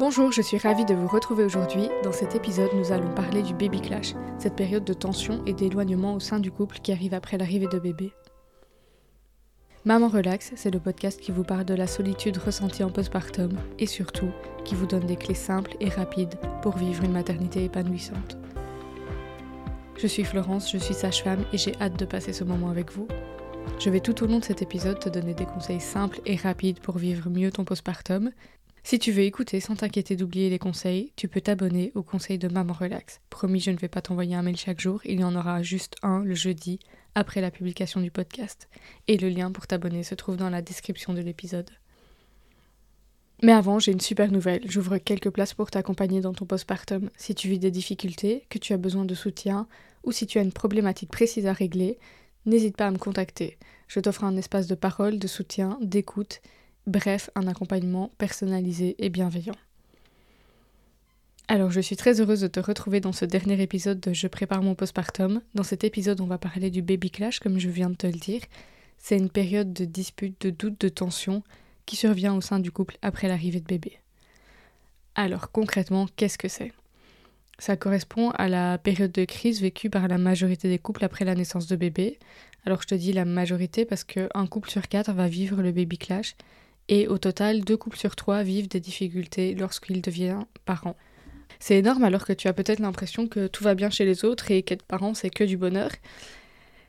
Bonjour, je suis ravie de vous retrouver aujourd'hui. Dans cet épisode, nous allons parler du baby clash, cette période de tension et d'éloignement au sein du couple qui arrive après l'arrivée de bébé. Maman Relax, c'est le podcast qui vous parle de la solitude ressentie en postpartum et surtout qui vous donne des clés simples et rapides pour vivre une maternité épanouissante. Je suis Florence, je suis sage-femme et j'ai hâte de passer ce moment avec vous. Je vais tout au long de cet épisode te donner des conseils simples et rapides pour vivre mieux ton postpartum si tu veux écouter sans t'inquiéter d'oublier les conseils, tu peux t'abonner au conseil de Maman Relax. Promis, je ne vais pas t'envoyer un mail chaque jour, il y en aura juste un le jeudi après la publication du podcast. Et le lien pour t'abonner se trouve dans la description de l'épisode. Mais avant, j'ai une super nouvelle. J'ouvre quelques places pour t'accompagner dans ton postpartum. Si tu vis des difficultés, que tu as besoin de soutien, ou si tu as une problématique précise à régler, n'hésite pas à me contacter. Je t'offre un espace de parole, de soutien, d'écoute Bref, un accompagnement personnalisé et bienveillant. Alors, je suis très heureuse de te retrouver dans ce dernier épisode de Je prépare mon postpartum. Dans cet épisode, on va parler du baby clash, comme je viens de te le dire. C'est une période de dispute, de doute, de tension qui survient au sein du couple après l'arrivée de bébé. Alors, concrètement, qu'est-ce que c'est? Ça correspond à la période de crise vécue par la majorité des couples après la naissance de bébé. Alors, je te dis la majorité parce qu'un couple sur quatre va vivre le baby clash et au total, deux couples sur trois vivent des difficultés lorsqu'ils deviennent parents. C'est énorme alors que tu as peut-être l'impression que tout va bien chez les autres et qu'être parent c'est que du bonheur.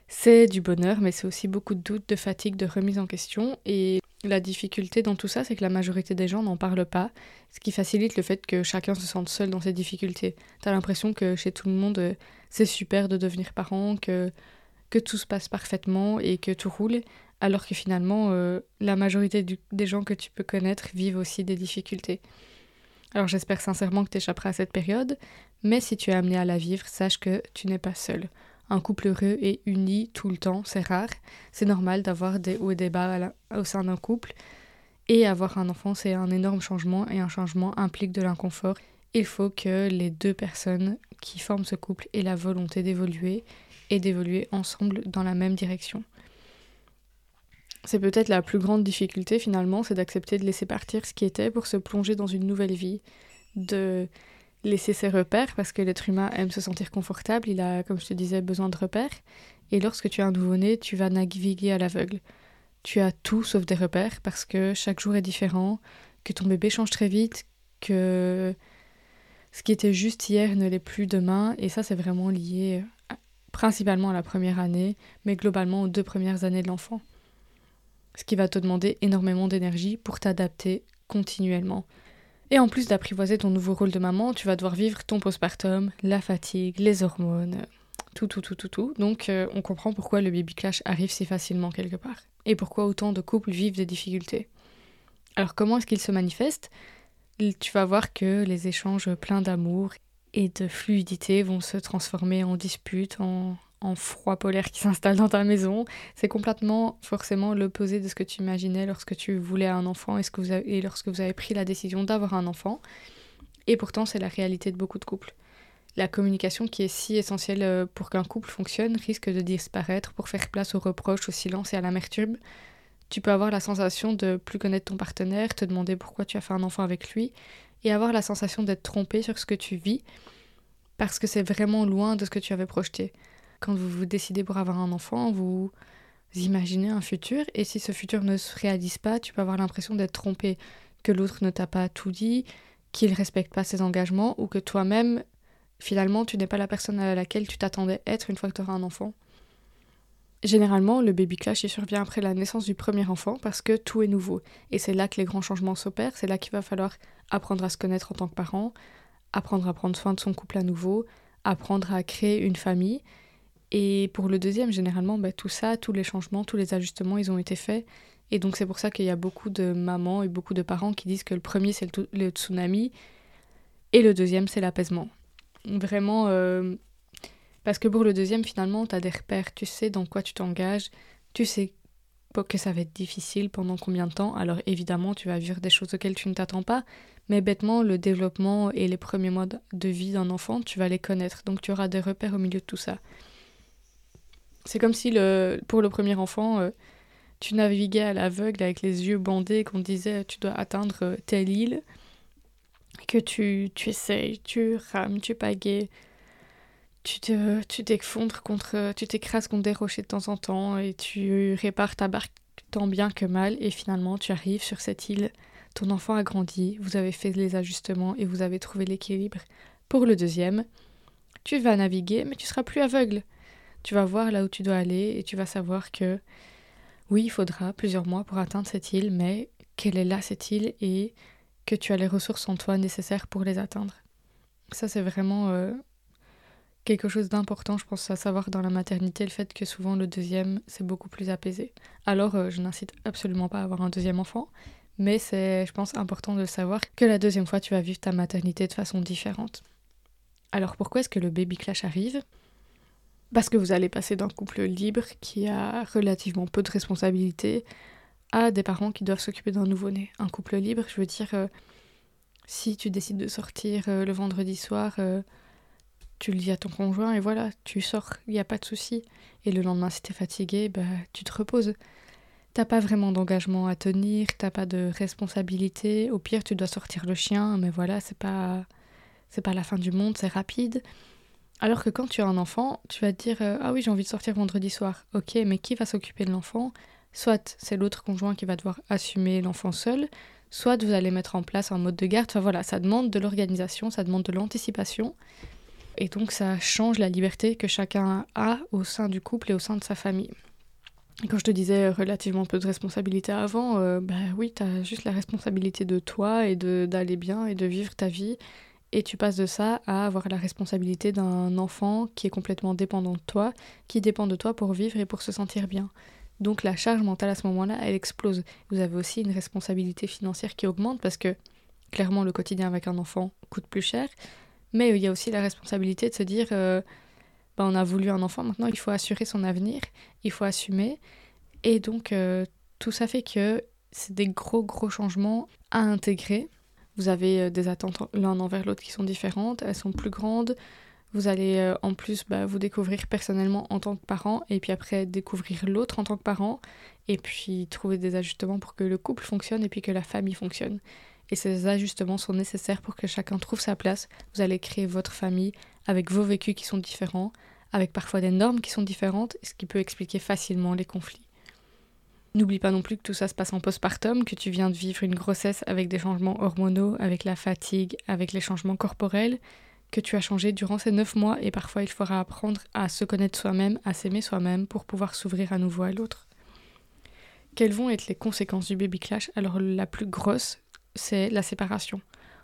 C'est du bonheur, mais c'est aussi beaucoup de doutes, de fatigue, de remise en question. Et la difficulté dans tout ça, c'est que la majorité des gens n'en parlent pas, ce qui facilite le fait que chacun se sente seul dans ses difficultés. T'as l'impression que chez tout le monde, c'est super de devenir parent, que, que tout se passe parfaitement et que tout roule, alors que finalement, euh, la majorité des gens que tu peux connaître vivent aussi des difficultés. Alors j'espère sincèrement que tu échapperas à cette période, mais si tu es amené à la vivre, sache que tu n'es pas seul. Un couple heureux et uni tout le temps, c'est rare. C'est normal d'avoir des hauts et des bas au sein d'un couple. Et avoir un enfant, c'est un énorme changement et un changement implique de l'inconfort. Il faut que les deux personnes qui forment ce couple aient la volonté d'évoluer et d'évoluer ensemble dans la même direction. C'est peut-être la plus grande difficulté finalement, c'est d'accepter de laisser partir ce qui était pour se plonger dans une nouvelle vie, de laisser ses repères parce que l'être humain aime se sentir confortable, il a, comme je te disais, besoin de repères. Et lorsque tu as un nouveau-né, tu vas naviguer à l'aveugle. Tu as tout sauf des repères parce que chaque jour est différent, que ton bébé change très vite, que ce qui était juste hier ne l'est plus demain. Et ça, c'est vraiment lié principalement à la première année, mais globalement aux deux premières années de l'enfant ce qui va te demander énormément d'énergie pour t'adapter continuellement. Et en plus d'apprivoiser ton nouveau rôle de maman, tu vas devoir vivre ton postpartum, la fatigue, les hormones, tout, tout, tout, tout, tout. Donc euh, on comprend pourquoi le baby clash arrive si facilement quelque part. Et pourquoi autant de couples vivent des difficultés. Alors comment est-ce qu'il se manifeste? Tu vas voir que les échanges pleins d'amour et de fluidité vont se transformer en disputes, en, en froid polaire qui s'installe dans ta maison. C'est complètement forcément l'opposé de ce que tu imaginais lorsque tu voulais un enfant et, lorsque vous avez pris la décision d'avoir un enfant. Et pourtant, c'est la réalité de beaucoup de couples. La communication qui est si essentielle euh, pour qu'un couple fonctionne risque de disparaître pour faire place aux reproches, au silence et à l'amertume. Tu peux avoir la sensation de plus connaître ton partenaire, te demander pourquoi tu as fait un enfant avec lui, et avoir la sensation d'être trompé sur ce que tu vis, parce que c'est vraiment loin de ce que tu avais projeté quand vous vous décidez pour avoir un enfant, vous imaginez un futur, et si ce futur ne se réalise pas, tu peux avoir l'impression d'être trompé, que l'autre ne t'a pas tout dit, qu'il respecte pas ses engagements, ou que toi-même, finalement, tu n'es pas la personne à laquelle tu t'attendais être une fois que tu auras un enfant. Généralement, le baby clash il survient après la naissance du premier enfant parce que tout est nouveau. Et c'est là que les grands changements s'opèrent, c'est là qu'il va falloir apprendre à se connaître en tant que parent, apprendre à prendre soin de son couple à nouveau, apprendre à créer une famille. Et pour le deuxième, généralement, bah, tout ça, tous les changements, tous les ajustements, ils ont été faits. Et donc c'est pour ça qu'il y a beaucoup de mamans et beaucoup de parents qui disent que le premier, c'est le, tsunami, et le deuxième, c'est l'apaisement. Vraiment, euh, parce que pour le deuxième, finalement, tu as des repères, tu sais dans quoi tu t'engages, tu sais que ça va être difficile pendant combien de temps. Alors évidemment, tu vas vivre des choses auxquelles tu ne t'attends pas, mais bêtement, le développement et les premiers mois de vie d'un enfant, tu vas les connaître. Donc tu auras des repères au milieu de tout ça. C'est comme si pour le premier enfant, euh, tu naviguais à l'aveugle avec les yeux bandés, qu'on disait tu dois atteindre euh, telle île. que tu, tu essayes, tu rames, tu pagaies, tu te, tu t'effondres contre, tu t'écrases contre des rochers de temps en temps et tu répares ta barque tant bien que mal et finalement tu arrives sur cette île. Ton enfant a grandi, vous avez fait les ajustements et vous avez trouvé l'équilibre. Pour le deuxième, tu vas naviguer mais tu seras plus aveugle. Tu vas voir là où tu dois aller et tu vas savoir que oui, il faudra plusieurs mois pour atteindre cette île, mais quelle est là cette île et que tu as les ressources en toi nécessaires pour les atteindre. Ça, c'est vraiment euh, quelque chose d'important, je pense, à savoir dans la maternité, le fait que souvent le deuxième, c'est beaucoup plus apaisé. Alors, euh, je n'incite absolument pas à avoir un deuxième enfant, mais c'est, je pense, important de savoir que la deuxième fois, tu vas vivre ta maternité de façon différente. Alors, pourquoi est-ce que le baby clash arrive? Parce que vous allez passer d'un couple libre qui a relativement peu de responsabilités à des parents qui doivent s'occuper d'un nouveau-né. Un couple libre, je veux dire, euh, si tu décides de sortir euh, le vendredi soir, tu le dis à ton conjoint et voilà, tu sors, il n'y a pas de souci. Et le lendemain, si tu es fatigué, bah, tu te reposes. T'as pas vraiment d'engagement à tenir, t'as pas de responsabilité. Au pire, tu dois sortir le chien, mais voilà, c'est pas c'est pas la fin du monde, c'est rapide. Alors que quand tu as un enfant, tu vas te dire euh, ah oui, j'ai envie de sortir vendredi soir. OK, mais qui va s'occuper de l'enfant? Soit c'est l'autre conjoint qui va devoir assumer l'enfant seul, soit vous allez mettre en place un mode de garde. Enfin voilà, ça demande de l'organisation, ça demande de l'anticipation. Et donc ça change la liberté que chacun a au sein du couple et au sein de sa famille. Et quand je te disais relativement peu de responsabilité avant, euh, bah oui, tu as juste la responsabilité de toi et d'aller bien et de vivre ta vie. Et tu passes de ça à avoir la responsabilité d'un enfant qui est complètement dépendant de toi, qui dépend de toi pour vivre et pour se sentir bien. Donc la charge mentale à ce moment-là, elle explose. Vous avez aussi une responsabilité financière qui augmente parce que clairement le quotidien avec un enfant coûte plus cher, mais il y a aussi la responsabilité de se dire, bah, on a voulu un enfant, maintenant il faut assurer son avenir, il faut assumer. Et donc euh, tout ça fait que c'est des gros gros changements à intégrer. Vous avez euh, des attentes l'un envers l'autre qui sont différentes, elles sont plus grandes. Vous allez en plus bah, vous découvrir personnellement en tant que parent et puis après découvrir l'autre en tant que parent et puis trouver des ajustements pour que le couple fonctionne et puis que la famille fonctionne et ces ajustements sont nécessaires pour que chacun trouve sa place. Vous allez créer votre famille avec vos vécus qui sont différents, avec parfois des normes qui sont différentes, ce qui peut expliquer facilement les conflits. N'oublie pas non plus que tout ça se passe en postpartum, que tu viens de vivre une grossesse avec des changements hormonaux, avec la fatigue, avec les changements corporels, que tu as changé durant ces neuf mois et parfois il faudra apprendre à se connaître soi-même, à s'aimer soi-même pour pouvoir s'ouvrir à nouveau à l'autre. Quelles vont être les conséquences du baby clash? Alors la plus grosse, c'est la séparation.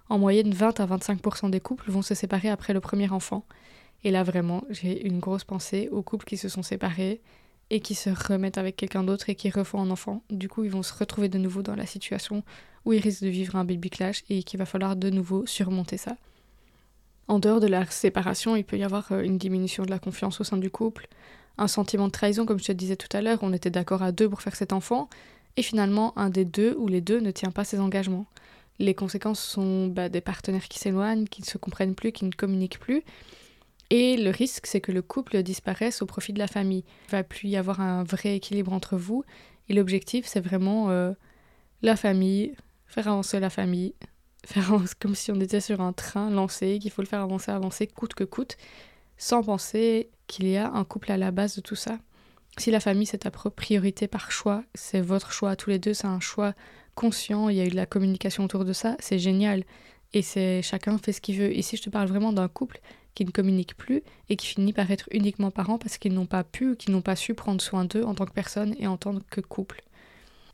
En moyenne, 20 à 25% des couples vont se séparer après le premier enfant. Et là, vraiment, j'ai une grosse pensée aux couples qui se sont séparés et qui se remettent avec quelqu'un d'autre et qui refont un enfant. Du coup, ils vont se retrouver de nouveau dans la situation où ils risquent de vivre un baby clash et qu'il va falloir de nouveau surmonter ça. En dehors de la séparation, il peut y avoir euh, une diminution de la confiance au sein du couple, un sentiment de trahison, comme je te disais tout à l'heure, on était d'accord à deux pour faire cet enfant, et finalement un des deux ou les deux ne tient pas ses engagements. Les conséquences sont bah, des partenaires qui s'éloignent, qui ne se comprennent plus, qui ne communiquent plus. Et le risque, c'est que le couple disparaisse au profit de la famille. Il va plus y avoir un vrai équilibre entre vous. Et l'objectif, c'est vraiment euh, la famille, faire avancer la famille, faire avancer comme si on était sur un train lancé, qu'il faut le faire avancer, avancer, coûte que coûte, sans penser qu'il y a un couple à la base de tout ça. Si la famille c'est ta priorité par choix, c'est votre choix tous les deux, c'est un choix conscient, il y a eu de la communication autour de ça, c'est génial. Et c'est chacun fait ce qu'il veut. Ici, je te parle vraiment d'un couple qui ne communique plus et qui finit par être uniquement parents parce qu'ils n'ont pas pu ou qu'ils n'ont pas su prendre soin d'eux en tant que personne et en tant que couple.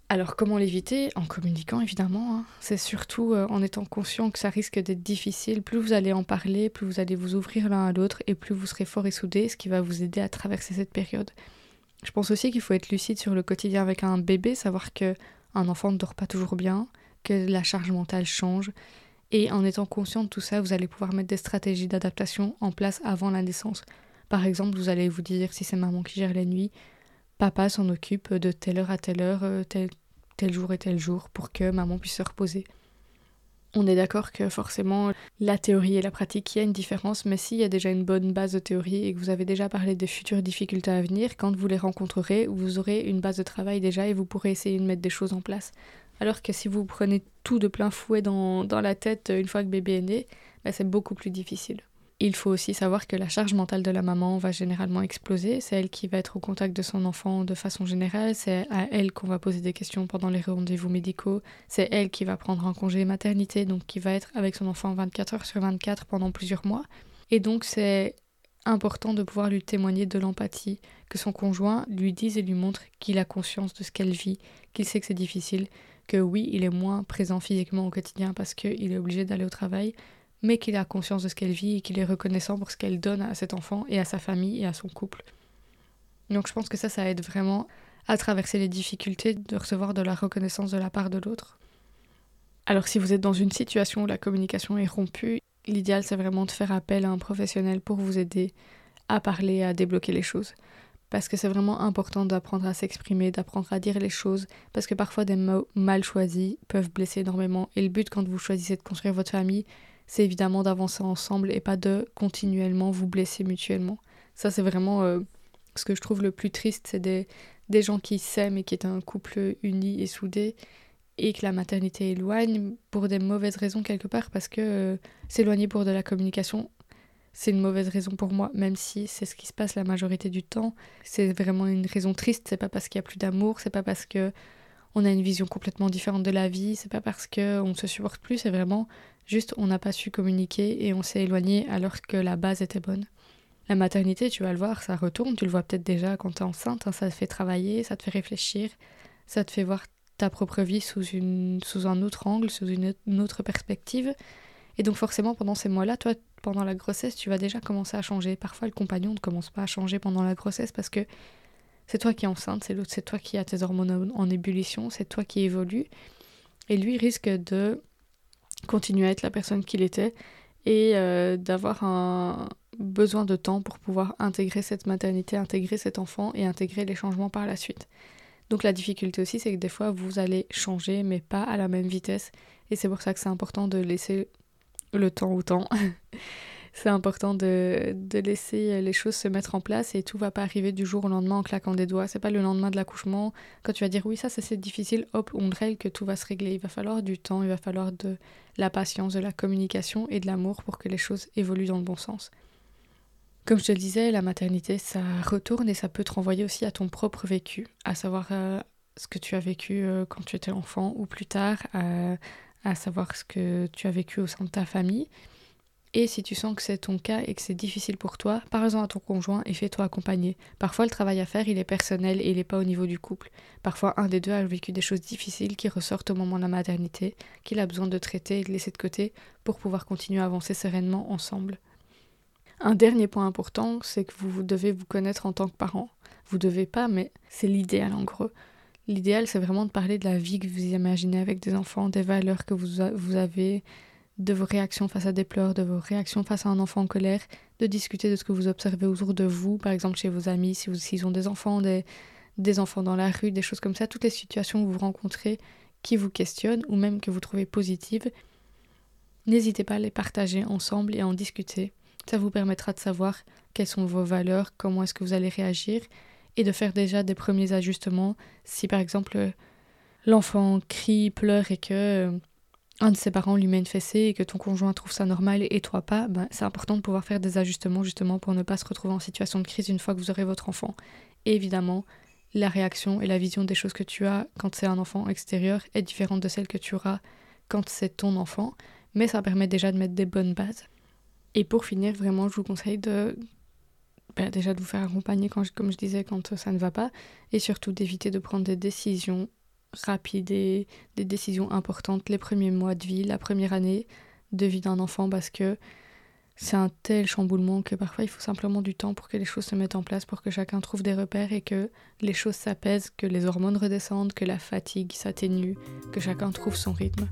Alors comment l'éviter? En communiquant évidemment. Hein. C'est surtout euh, en étant conscient que ça risque d'être difficile. Plus vous allez en parler, plus vous allez vous ouvrir l'un à l'autre et plus vous serez fort et soudés, ce qui va vous aider à traverser cette période. Je pense aussi qu'il faut être lucide sur le quotidien avec un bébé, savoir que un enfant ne dort pas toujours bien, que la charge mentale change. Et en étant conscient de tout ça, vous allez pouvoir mettre des stratégies d'adaptation en place avant la naissance. Par exemple, vous allez vous dire, si c'est maman qui gère les nuits, papa s'en occupe de telle heure à telle heure, euh, tel, jour et tel jour, pour que maman puisse se reposer. On est d'accord que forcément la théorie et la pratique, il y a une différence, mais s'il y a déjà une bonne base de théorie et que vous avez déjà parlé des futures difficultés à venir, quand vous les rencontrerez, vous aurez une base de travail déjà et vous pourrez essayer de mettre des choses en place. Alors que si vous prenez tout de plein fouet dans, la tête une fois que bébé est né, bah, c'est beaucoup plus difficile. Il faut aussi savoir que la charge mentale de la maman va généralement exploser. C'est elle qui va être au contact de son enfant de façon générale. C'est à elle qu'on va poser des questions pendant les rendez-vous médicaux. C'est elle qui va prendre un congé maternité, donc qui va être avec son enfant 24 heures sur 24 pendant plusieurs mois. Et donc c'est important de pouvoir lui témoigner de l'empathie, que son conjoint lui dise et lui montre qu'il a conscience de ce qu'elle vit, qu'il sait que c'est difficile, que oui, il est moins présent physiquement au quotidien parce qu'il est obligé d'aller au travail, mais qu'il a conscience de ce qu'elle vit et qu'il est reconnaissant pour ce qu'elle donne à cet enfant et à sa famille et à son couple. Donc je pense que ça, ça aide vraiment à traverser les difficultés de recevoir de la reconnaissance de la part de l'autre. Alors si vous êtes dans une situation où la communication est rompue, l'idéal c'est vraiment de faire appel à un professionnel pour vous aider à parler, à débloquer les choses. Parce que c'est vraiment important d'apprendre à s'exprimer, d'apprendre à dire les choses, parce que parfois des mots mal choisis peuvent blesser énormément. Et le but quand vous choisissez de construire votre famille, c'est évidemment d'avancer ensemble et pas de continuellement vous blesser mutuellement. Ça, c'est vraiment euh, ce que je trouve le plus triste, c'est des, des gens qui s'aiment et qui est un couple uni et soudé et que la maternité éloigne pour des mauvaises raisons quelque part parce que euh, s'éloigner pour de la communication, c'est une mauvaise raison pour moi, même si c'est ce qui se passe la majorité du temps. C'est vraiment une raison triste, c'est pas parce qu'il y a plus d'amour, c'est pas parce que on a une vision complètement différente de la vie, c'est pas parce que on se supporte plus, c'est vraiment juste on n'a pas su communiquer et on s'est éloigné alors que la base était bonne. La maternité, tu vas le voir, ça retourne, tu le vois peut-être déjà quand tu es enceinte, hein, ça te fait travailler, ça te fait réfléchir, ça te fait voir ta propre vie sous, une, sous un autre angle, sous une, autre perspective. Et donc forcément, pendant ces mois-là, toi, pendant la grossesse, tu vas déjà commencer à changer. Parfois, le compagnon ne commence pas à changer pendant la grossesse parce que c'est toi qui es enceinte, c'est l'autre, c'est toi qui as tes hormones en ébullition, c'est toi qui évolue. Et lui risque de continuer à être la personne qu'il était et euh, d'avoir un besoin de temps pour pouvoir intégrer cette maternité, intégrer cet enfant et intégrer les changements par la suite. Donc la difficulté aussi, c'est que des fois, vous allez changer, mais pas à la même vitesse. Et c'est pour ça que c'est important de laisser le temps au temps. c'est important de, de, laisser les choses se mettre en place et tout va pas arriver du jour au lendemain en claquant des doigts. C'est pas le lendemain de l'accouchement quand tu vas dire oui ça, c'est difficile, hop on règle que tout va se régler. Il va falloir du temps, il va falloir de la patience, de la communication et de l'amour pour que les choses évoluent dans le bon sens. Comme je te le disais, la maternité ça retourne et ça peut te renvoyer aussi à ton propre vécu, à savoir euh, ce que tu as vécu euh, quand tu étais enfant ou plus tard, à savoir ce que tu as vécu au sein de ta famille. Et si tu sens que c'est ton cas et que c'est difficile pour toi, parle-en à ton conjoint et fais-toi accompagner. Parfois, le travail à faire, il est personnel et il n'est pas au niveau du couple. Parfois, un des deux a vécu des choses difficiles qui ressortent au moment de la maternité, qu'il a besoin de traiter et de laisser de côté pour pouvoir continuer à avancer sereinement ensemble. Un dernier point important, c'est que vous devez vous connaître en tant que parent. Vous devez pas, mais c'est l'idéal en gros. L'idéal, c'est vraiment de parler de la vie que vous imaginez avec des enfants, des valeurs que vous, vous avez, de vos réactions face à des pleurs, de vos réactions face à un enfant en colère, de discuter de ce que vous observez autour de vous, par exemple chez vos amis, si s'ils ont des enfants, des, des enfants dans la rue, des choses comme ça, toutes les situations où vous rencontrez qui vous questionnent ou même que vous trouvez positives, n'hésitez pas à les partager ensemble et à en discuter. Ça vous permettra de savoir quelles sont vos valeurs, comment est-ce que vous allez réagir et de faire déjà des premiers ajustements si par exemple l'enfant crie, pleure et que un de ses parents lui met une fessée et que ton conjoint trouve ça normal et toi pas, ben, c'est important de pouvoir faire des ajustements justement pour ne pas se retrouver en situation de crise une fois que vous aurez votre enfant. Et évidemment, la réaction et la vision des choses que tu as quand c'est un enfant extérieur est différente de celle que tu auras quand c'est ton enfant, mais ça permet déjà de mettre des bonnes bases. Et pour finir, vraiment, je vous conseille de ben, déjà de vous faire accompagner, quand comme je disais, quand ça ne va pas, et surtout d'éviter de prendre des décisions rapide et des décisions importantes les premiers mois de vie, la première année de vie d'un enfant parce que c'est un tel chamboulement que parfois il faut simplement du temps pour que les choses se mettent en place, pour que chacun trouve des repères et que les choses s'apaisent, que les hormones redescendent, que la fatigue s'atténue, que chacun trouve son rythme.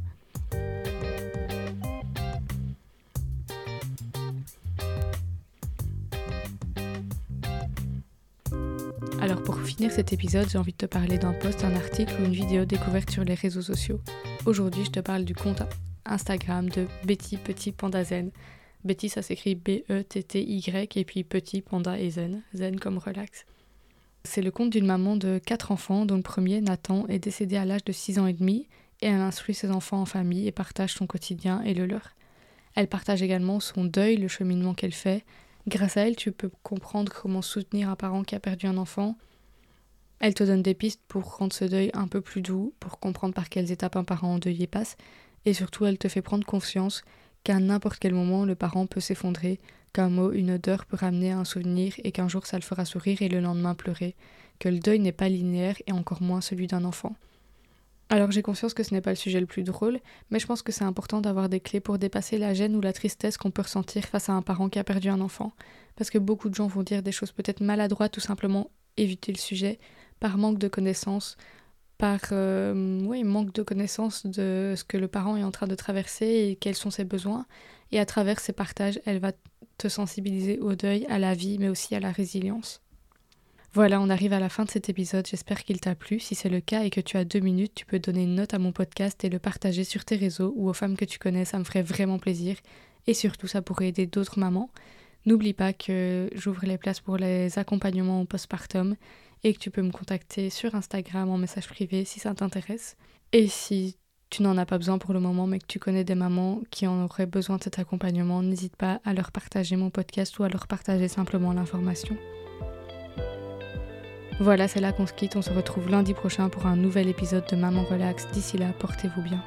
Alors pour finir cet épisode, j'ai envie de te parler d'un post, un article ou une vidéo découverte sur les réseaux sociaux. Aujourd'hui, je te parle du compte Instagram de Betty Petit Panda Zen. Betty, ça s'écrit B-E-T-T-Y et puis Petit Panda et Zen, Zen comme relax. C'est le compte d'une maman de quatre enfants dont le premier, Nathan, est décédé à l'âge de 6 ans et demi et elle instruit ses enfants en famille et partage son quotidien et le leur. Elle partage également son deuil, le cheminement qu'elle fait. Grâce à elle, tu peux comprendre comment soutenir un parent qui a perdu un enfant. Elle te donne des pistes pour rendre ce deuil un peu plus doux, pour comprendre par quelles étapes un parent endeuillé passe, et surtout elle te fait prendre conscience qu'à n'importe quel moment le parent peut s'effondrer, qu'un mot, une odeur peut ramener un souvenir et qu'un jour ça le fera sourire et le lendemain pleurer, que le deuil n'est pas linéaire et encore moins celui d'un enfant. Alors j'ai conscience que ce n'est pas le sujet le plus drôle, mais je pense que c'est important d'avoir des clés pour dépasser la gêne ou la tristesse qu'on peut ressentir face à un parent qui a perdu un enfant, parce que beaucoup de gens vont dire des choses peut-être maladroites ou simplement éviter le sujet par manque de connaissances, par euh, manque de connaissances de ce que le parent est en train de traverser et quels sont ses besoins. Et à travers ces partages, elle va te sensibiliser au deuil, à la vie, mais aussi à la résilience. Voilà, on arrive à la fin de cet épisode. J'espère qu'il t'a plu. Si c'est le cas et que tu as deux minutes, tu peux donner une note à mon podcast et le partager sur tes réseaux ou aux femmes que tu connais. Ça me ferait vraiment plaisir. Et surtout, ça pourrait aider d'autres mamans. N'oublie pas que j'ouvre les places pour les accompagnements au postpartum et que tu peux me contacter sur Instagram en message privé si ça t'intéresse. Et si tu n'en as pas besoin pour le moment, mais que tu connais des mamans qui en auraient besoin de cet accompagnement, n'hésite pas à leur partager mon podcast ou à leur partager simplement l'information. Voilà, c'est là qu'on se quitte. On se retrouve lundi prochain pour un nouvel épisode de Maman Relax. D'ici là, portez-vous bien.